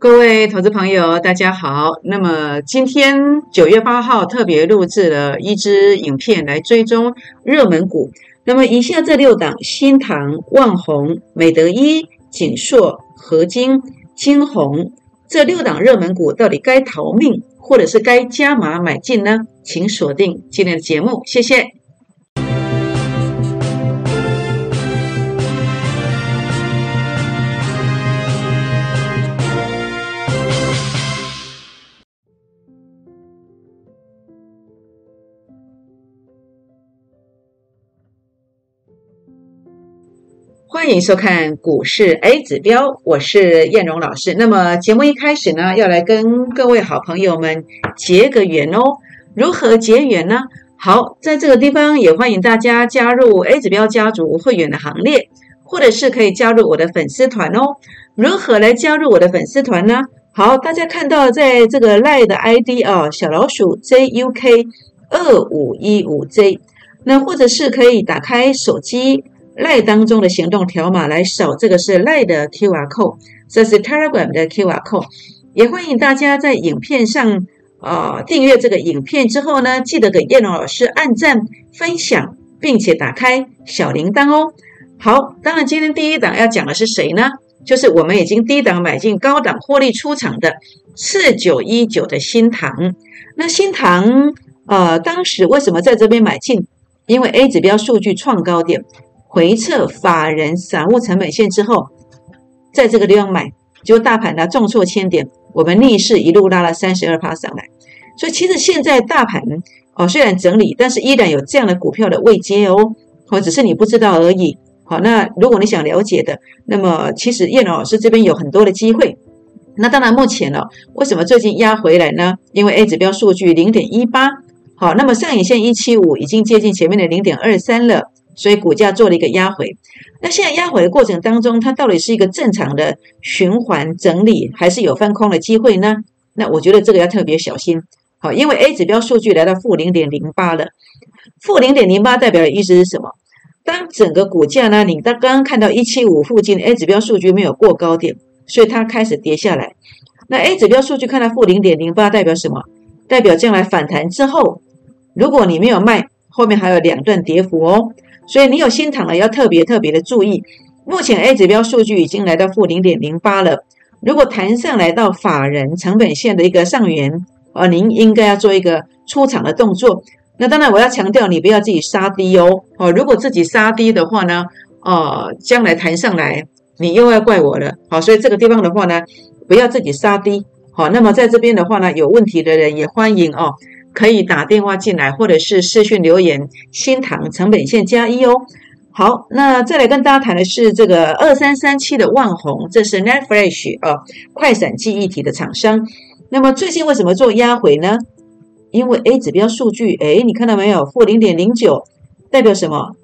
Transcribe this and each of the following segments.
各位投资朋友，大家好。那么今天九月八号特别录制了一支影片来追踪热门股。那么以下这六档：新唐、万宏、美德一、锦硕、合金、金鸿这六档热门股，到底该逃命，或者是该加码买进呢？请锁定今天的节目，谢谢。欢迎收看股市 A 指标，我是燕荣老师。那么节目一开始呢，要来跟各位好朋友们结个缘哦。如何结缘呢？好，在这个地方也欢迎大家加入 A 指标家族会员的行列，或者是可以加入我的粉丝团哦。如何来加入我的粉丝团呢？好，大家看到在这个赖的 ID 啊，小老鼠 JUK 二五一五 J，那或者是可以打开手机。赖当中的行动条码来扫，这个是赖的 QR code，这是 Telegram 的 QR code。也欢迎大家在影片上啊订阅这个影片之后呢，记得给叶龙老师按赞、分享，并且打开小铃铛哦。好，当然今天第一档要讲的是谁呢？就是我们已经低档买进、高档获利出场的四九一九的新塘。那新塘呃，当时为什么在这边买进？因为 A 指标数据创高点。回撤法人散户成本线之后，在这个地方买，就大盘呢重挫千点，我们逆势一路拉了三十二趴上来。所以其实现在大盘哦虽然整理，但是依然有这样的股票的位阶哦，哦只是你不知道而已。好，那如果你想了解的，那么其实叶老师这边有很多的机会。那当然目前呢，为什么最近压回来呢？因为 A 指标数据零点一八，好，那么上影线一七五已经接近前面的零点二三了。所以股价做了一个压回，那现在压回的过程当中，它到底是一个正常的循环整理，还是有翻空的机会呢？那我觉得这个要特别小心，好，因为 A 指标数据来到负零点零八了，负零点零八代表的意思是什么？当整个股价呢，你刚刚看到一七五附近，A 指标数据没有过高点，所以它开始跌下来。那 A 指标数据看到负零点零八代表什么？代表将来反弹之后，如果你没有卖，后面还有两段跌幅哦。所以你有新塘了，要特别特别的注意。目前 A 指标数据已经来到负零点零八了。如果弹上来到法人成本线的一个上缘，啊，您应该要做一个出场的动作。那当然我要强调，你不要自己杀低哦。哦，如果自己杀低的话呢，呃，将来弹上来，你又要怪我了。好，所以这个地方的话呢，不要自己杀低。好，那么在这边的话呢，有问题的人也欢迎哦。可以打电话进来，或者是私讯留言。新塘成本线加一哦。好，那再来跟大家谈的是这个二三三七的万宏，这是 Netfresh 啊，快闪记忆体的厂商。那么最近为什么做压回呢？因为 A 指标数据，哎，你看到没有？负零点零九，代表什么？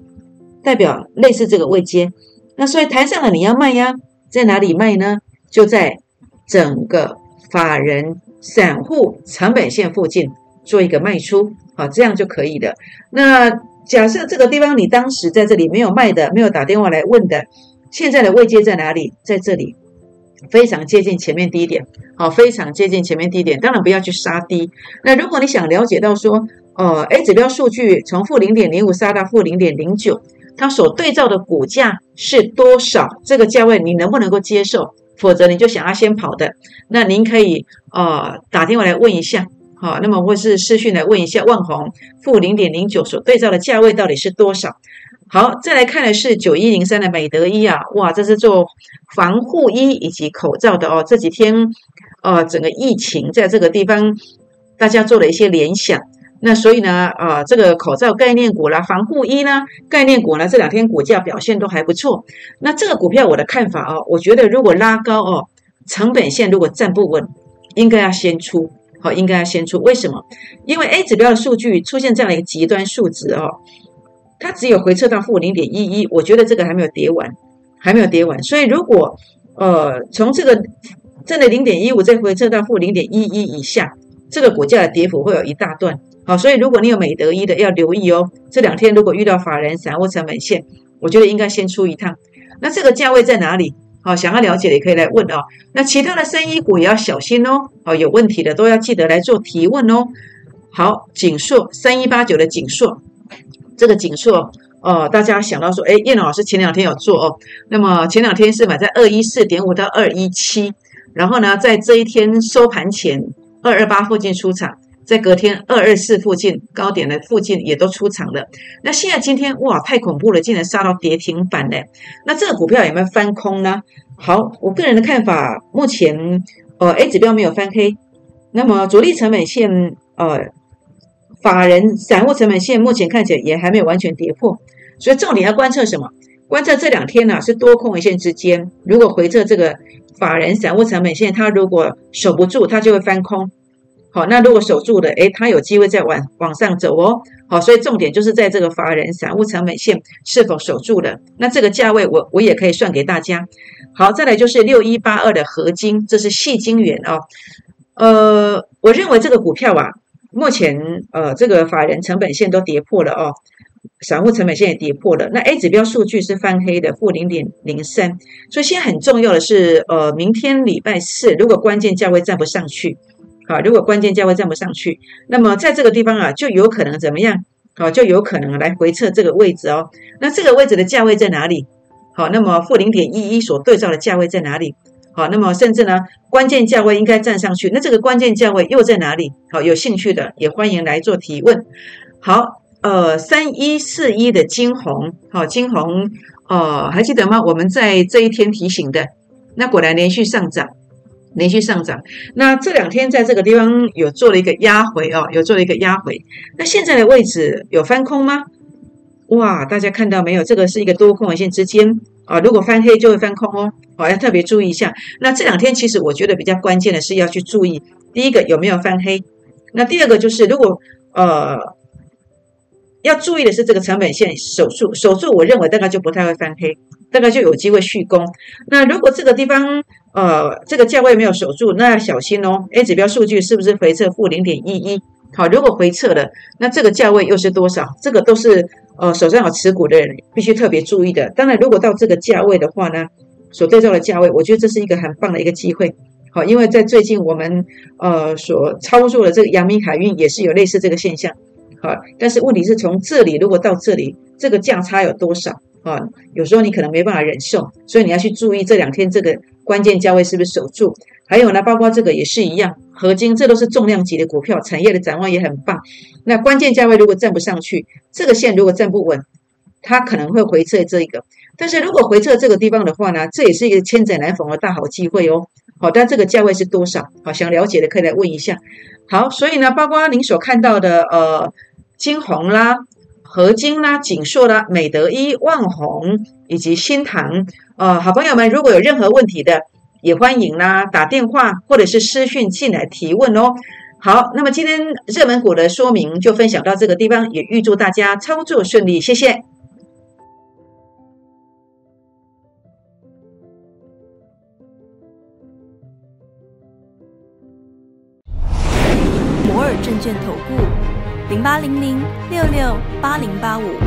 代表类似这个位阶。那所以台上的你要卖呀，在哪里卖呢？就在整个法人散户成本线附近。做一个卖出，好，这样就可以的。那假设这个地方你当时在这里没有卖的，没有打电话来问的，现在的位阶在哪里？在这里，非常接近前面低点，好，非常接近前面低点。当然不要去杀低。那如果你想了解到说，呃，A 指标数据从负零点零五杀到负零点零九，它所对照的股价是多少？这个价位你能不能够接受？否则你就想要先跑的，那您可以呃打电话来问一下。好，那么或是视讯来问一下万宏负零点零九所对照的价位到底是多少？好，再来看的是九一零三的美德医啊，哇，这是做防护衣以及口罩的哦。这几天呃，整个疫情在这个地方，大家做了一些联想，那所以呢，呃，这个口罩概念股啦，防护衣呢，概念股呢，这两天股价表现都还不错。那这个股票我的看法哦，我觉得如果拉高哦，成本线如果站不稳，应该要先出。好，应该要先出。为什么？因为 A 指标的数据出现这样的一个极端数值哦，它只有回撤到负零点一一，我觉得这个还没有跌完，还没有跌完。所以如果呃从这个正的零点一五再回撤到负零点一一以下，这个股价的跌幅会有一大段。好，所以如果你有美德一的要留意哦。这两天如果遇到法人散户成本线，我觉得应该先出一趟。那这个价位在哪里？好，想要了解的也可以来问哦。那其他的生医股也要小心哦。哦，有问题的都要记得来做提问哦。好，锦硕三一八九的锦硕，这个锦硕，哦，大家想到说，哎，叶老师前两天有做哦。那么前两天是买在二一四点五到二一七，然后呢，在这一天收盘前二二八附近出场。在隔天二二四附近高点的附近也都出场了。那现在今天哇，太恐怖了，竟然杀到跌停板嘞！那这个股票有没有翻空呢？好，我个人的看法，目前呃 A 指标没有翻黑，那么主力成本线呃法人散户成本线目前看起来也还没有完全跌破，所以重点要观测什么？观测这两天呢是多空一线之间，如果回测这个法人散户成本线，它如果守不住，它就会翻空。好，那如果守住的，诶，它有机会再往往上走哦。好，所以重点就是在这个法人散户成本线是否守住了。那这个价位，我我也可以算给大家。好，再来就是六一八二的合金，这是细金元哦。呃，我认为这个股票啊，目前呃这个法人成本线都跌破了哦，散户成本线也跌破了。那 A 指标数据是翻黑的，负零点零三。所以现在很重要的是，呃，明天礼拜四，如果关键价位站不上去。好，如果关键价位站不上去，那么在这个地方啊，就有可能怎么样？好，就有可能来回测这个位置哦。那这个位置的价位在哪里？好，那么负零点一一所对照的价位在哪里？好，那么甚至呢，关键价位应该站上去，那这个关键价位又在哪里？好，有兴趣的也欢迎来做提问。好，呃，三一四一的金红，好，金红，呃，还记得吗？我们在这一天提醒的，那果然连续上涨。连续上涨，那这两天在这个地方有做了一个压回哦，有做了一个压回。那现在的位置有翻空吗？哇，大家看到没有？这个是一个多空线之间啊，如果翻黑就会翻空哦，哦，要特别注意一下。那这两天其实我觉得比较关键的是要去注意，第一个有没有翻黑，那第二个就是如果呃要注意的是这个成本线守住，守住，我认为大概就不太会翻黑。大概就有机会续攻。那如果这个地方呃这个价位没有守住，那要小心哦。A 指标数据是不是回撤负零点一一？好，如果回撤了，那这个价位又是多少？这个都是呃手上有持股的人必须特别注意的。当然，如果到这个价位的话呢，所对照的价位，我觉得这是一个很棒的一个机会。好，因为在最近我们呃所操作的这个阳明海运也是有类似这个现象。好，但是问题是从这里如果到这里，这个价差有多少？啊，有时候你可能没办法忍受，所以你要去注意这两天这个关键价位是不是守住。还有呢，包括这个也是一样，合金这都是重量级的股票，产业的展望也很棒。那关键价位如果站不上去，这个线如果站不稳，它可能会回撤这一个。但是如果回撤这个地方的话呢，这也是一个千载难逢的大好机会哦。好，但这个价位是多少？好，想了解的可以来问一下。好，所以呢，包括您所看到的呃金红啦。合金啦、锦硕啦、美德一、万红以及新唐，呃，好朋友们，如果有任何问题的，也欢迎啦打电话或者是私讯进来提问哦。好，那么今天热门股的说明就分享到这个地方，也预祝大家操作顺利，谢谢。摩尔证券投顾。零八零零六六八零八五。